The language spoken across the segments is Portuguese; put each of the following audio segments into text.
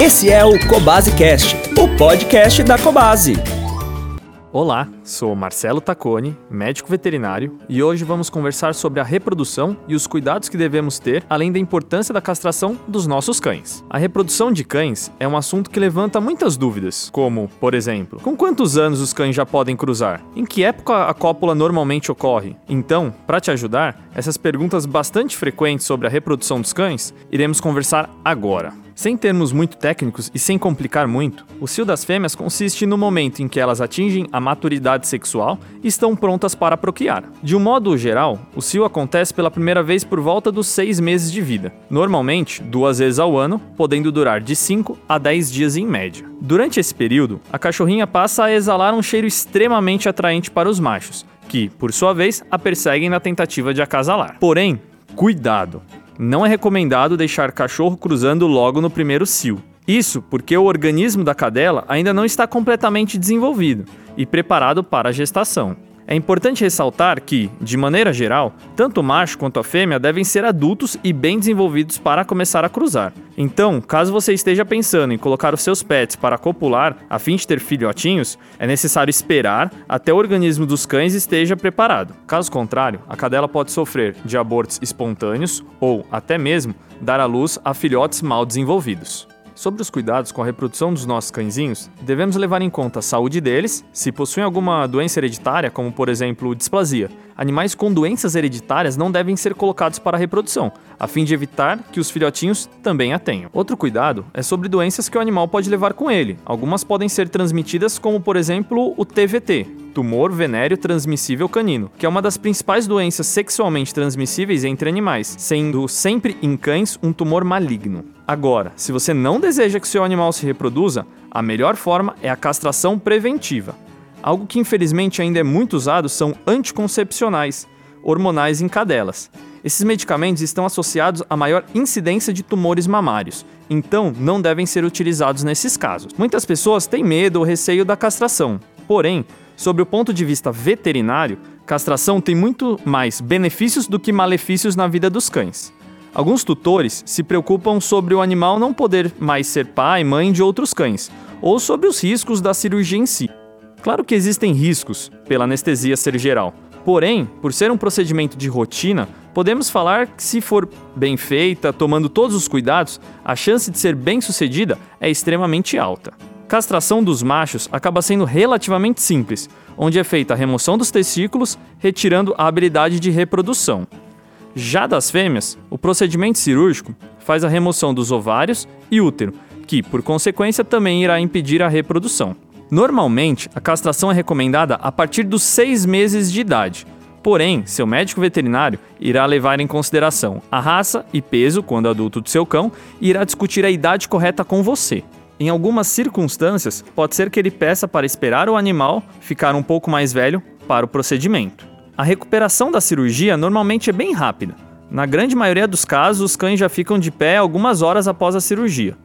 Esse é o Cobase Cast, o podcast da Cobase. Olá, sou Marcelo Tacone, médico veterinário, e hoje vamos conversar sobre a reprodução e os cuidados que devemos ter, além da importância da castração dos nossos cães. A reprodução de cães é um assunto que levanta muitas dúvidas, como, por exemplo, com quantos anos os cães já podem cruzar? Em que época a cópula normalmente ocorre? Então, para te ajudar, essas perguntas bastante frequentes sobre a reprodução dos cães, iremos conversar agora. Sem termos muito técnicos e sem complicar muito, o cio das fêmeas consiste no momento em que elas atingem a maturidade sexual e estão prontas para procriar. De um modo geral, o cio acontece pela primeira vez por volta dos seis meses de vida, normalmente duas vezes ao ano, podendo durar de 5 a 10 dias em média. Durante esse período, a cachorrinha passa a exalar um cheiro extremamente atraente para os machos, que, por sua vez, a perseguem na tentativa de acasalar. Porém, cuidado! não é recomendado deixar cachorro cruzando logo no primeiro cio. Isso porque o organismo da cadela ainda não está completamente desenvolvido e preparado para a gestação. É importante ressaltar que, de maneira geral, tanto o macho quanto a fêmea devem ser adultos e bem desenvolvidos para começar a cruzar. Então, caso você esteja pensando em colocar os seus pets para copular a fim de ter filhotinhos, é necessário esperar até o organismo dos cães esteja preparado. Caso contrário, a cadela pode sofrer de abortos espontâneos ou, até mesmo, dar à luz a filhotes mal desenvolvidos. Sobre os cuidados com a reprodução dos nossos cãezinhos, devemos levar em conta a saúde deles, se possuem alguma doença hereditária, como por exemplo displasia. Animais com doenças hereditárias não devem ser colocados para a reprodução, a fim de evitar que os filhotinhos também a tenham. Outro cuidado é sobre doenças que o animal pode levar com ele. Algumas podem ser transmitidas, como por exemplo o TVT, tumor venéreo transmissível canino, que é uma das principais doenças sexualmente transmissíveis entre animais, sendo sempre em cães um tumor maligno. Agora, se você não deseja que seu animal se reproduza, a melhor forma é a castração preventiva. Algo que infelizmente ainda é muito usado são anticoncepcionais, hormonais em cadelas. Esses medicamentos estão associados a maior incidência de tumores mamários, então não devem ser utilizados nesses casos. Muitas pessoas têm medo ou receio da castração, porém, Sobre o ponto de vista veterinário, castração tem muito mais benefícios do que malefícios na vida dos cães. Alguns tutores se preocupam sobre o animal não poder mais ser pai e mãe de outros cães, ou sobre os riscos da cirurgia em si. Claro que existem riscos pela anestesia ser geral, porém, por ser um procedimento de rotina, podemos falar que, se for bem feita, tomando todos os cuidados, a chance de ser bem sucedida é extremamente alta. Castração dos machos acaba sendo relativamente simples, onde é feita a remoção dos testículos, retirando a habilidade de reprodução. Já das fêmeas, o procedimento cirúrgico faz a remoção dos ovários e útero, que, por consequência, também irá impedir a reprodução. Normalmente, a castração é recomendada a partir dos seis meses de idade. Porém, seu médico veterinário irá levar em consideração a raça e peso quando adulto do seu cão e irá discutir a idade correta com você. Em algumas circunstâncias, pode ser que ele peça para esperar o animal ficar um pouco mais velho para o procedimento. A recuperação da cirurgia normalmente é bem rápida. Na grande maioria dos casos, os cães já ficam de pé algumas horas após a cirurgia,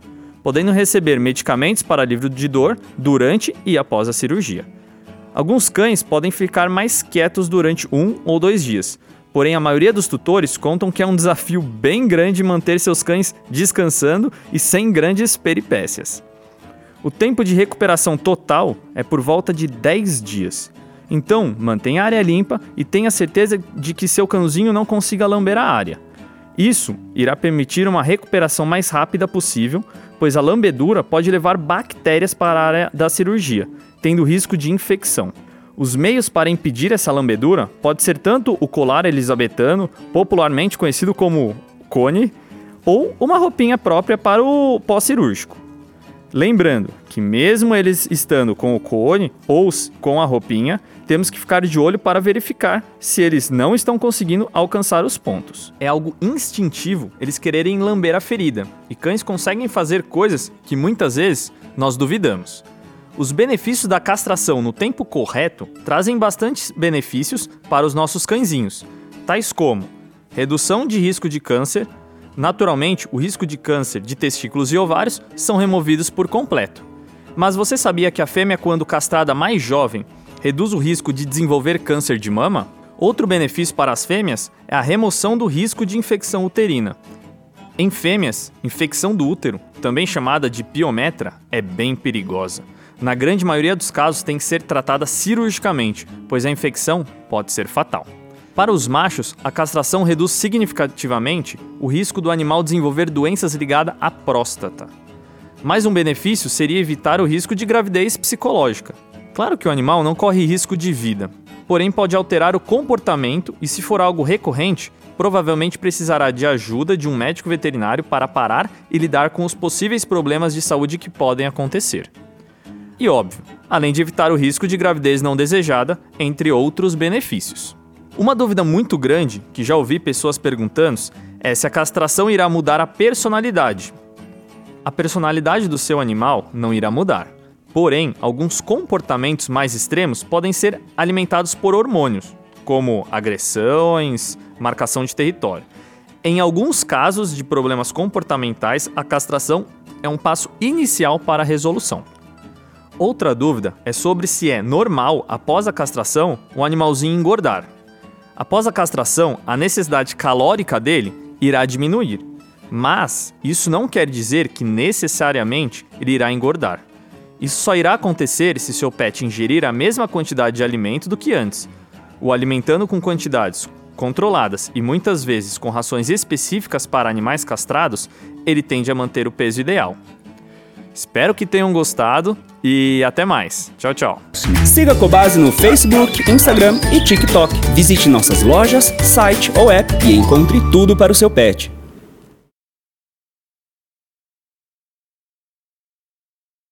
podendo receber medicamentos para alívio de dor durante e após a cirurgia. Alguns cães podem ficar mais quietos durante um ou dois dias, Porém, a maioria dos tutores contam que é um desafio bem grande manter seus cães descansando e sem grandes peripécias. O tempo de recuperação total é por volta de 10 dias. Então, mantenha a área limpa e tenha certeza de que seu cãozinho não consiga lamber a área. Isso irá permitir uma recuperação mais rápida possível, pois a lambedura pode levar bactérias para a área da cirurgia, tendo risco de infecção. Os meios para impedir essa lambedura pode ser tanto o colar elisabetano, popularmente conhecido como cone, ou uma roupinha própria para o pós-cirúrgico. Lembrando que mesmo eles estando com o cone ou com a roupinha, temos que ficar de olho para verificar se eles não estão conseguindo alcançar os pontos. É algo instintivo eles quererem lamber a ferida, e cães conseguem fazer coisas que muitas vezes nós duvidamos. Os benefícios da castração no tempo correto trazem bastantes benefícios para os nossos cãezinhos, tais como redução de risco de câncer. Naturalmente, o risco de câncer de testículos e ovários são removidos por completo. Mas você sabia que a fêmea, quando castrada mais jovem, reduz o risco de desenvolver câncer de mama? Outro benefício para as fêmeas é a remoção do risco de infecção uterina. Em fêmeas, infecção do útero, também chamada de piometra, é bem perigosa. Na grande maioria dos casos tem que ser tratada cirurgicamente, pois a infecção pode ser fatal. Para os machos, a castração reduz significativamente o risco do animal desenvolver doenças ligadas à próstata. Mais um benefício seria evitar o risco de gravidez psicológica. Claro que o animal não corre risco de vida, porém pode alterar o comportamento e, se for algo recorrente, provavelmente precisará de ajuda de um médico veterinário para parar e lidar com os possíveis problemas de saúde que podem acontecer. E óbvio, além de evitar o risco de gravidez não desejada, entre outros benefícios. Uma dúvida muito grande, que já ouvi pessoas perguntando, é se a castração irá mudar a personalidade. A personalidade do seu animal não irá mudar. Porém, alguns comportamentos mais extremos podem ser alimentados por hormônios, como agressões, marcação de território. Em alguns casos de problemas comportamentais, a castração é um passo inicial para a resolução. Outra dúvida é sobre se é normal, após a castração, o animalzinho engordar. Após a castração, a necessidade calórica dele irá diminuir, mas isso não quer dizer que necessariamente ele irá engordar. Isso só irá acontecer se seu pet ingerir a mesma quantidade de alimento do que antes. O alimentando com quantidades controladas e muitas vezes com rações específicas para animais castrados, ele tende a manter o peso ideal. Espero que tenham gostado e até mais. Tchau, tchau. Siga a Cobase no Facebook, Instagram e TikTok. Visite nossas lojas, site ou app e encontre tudo para o seu pet.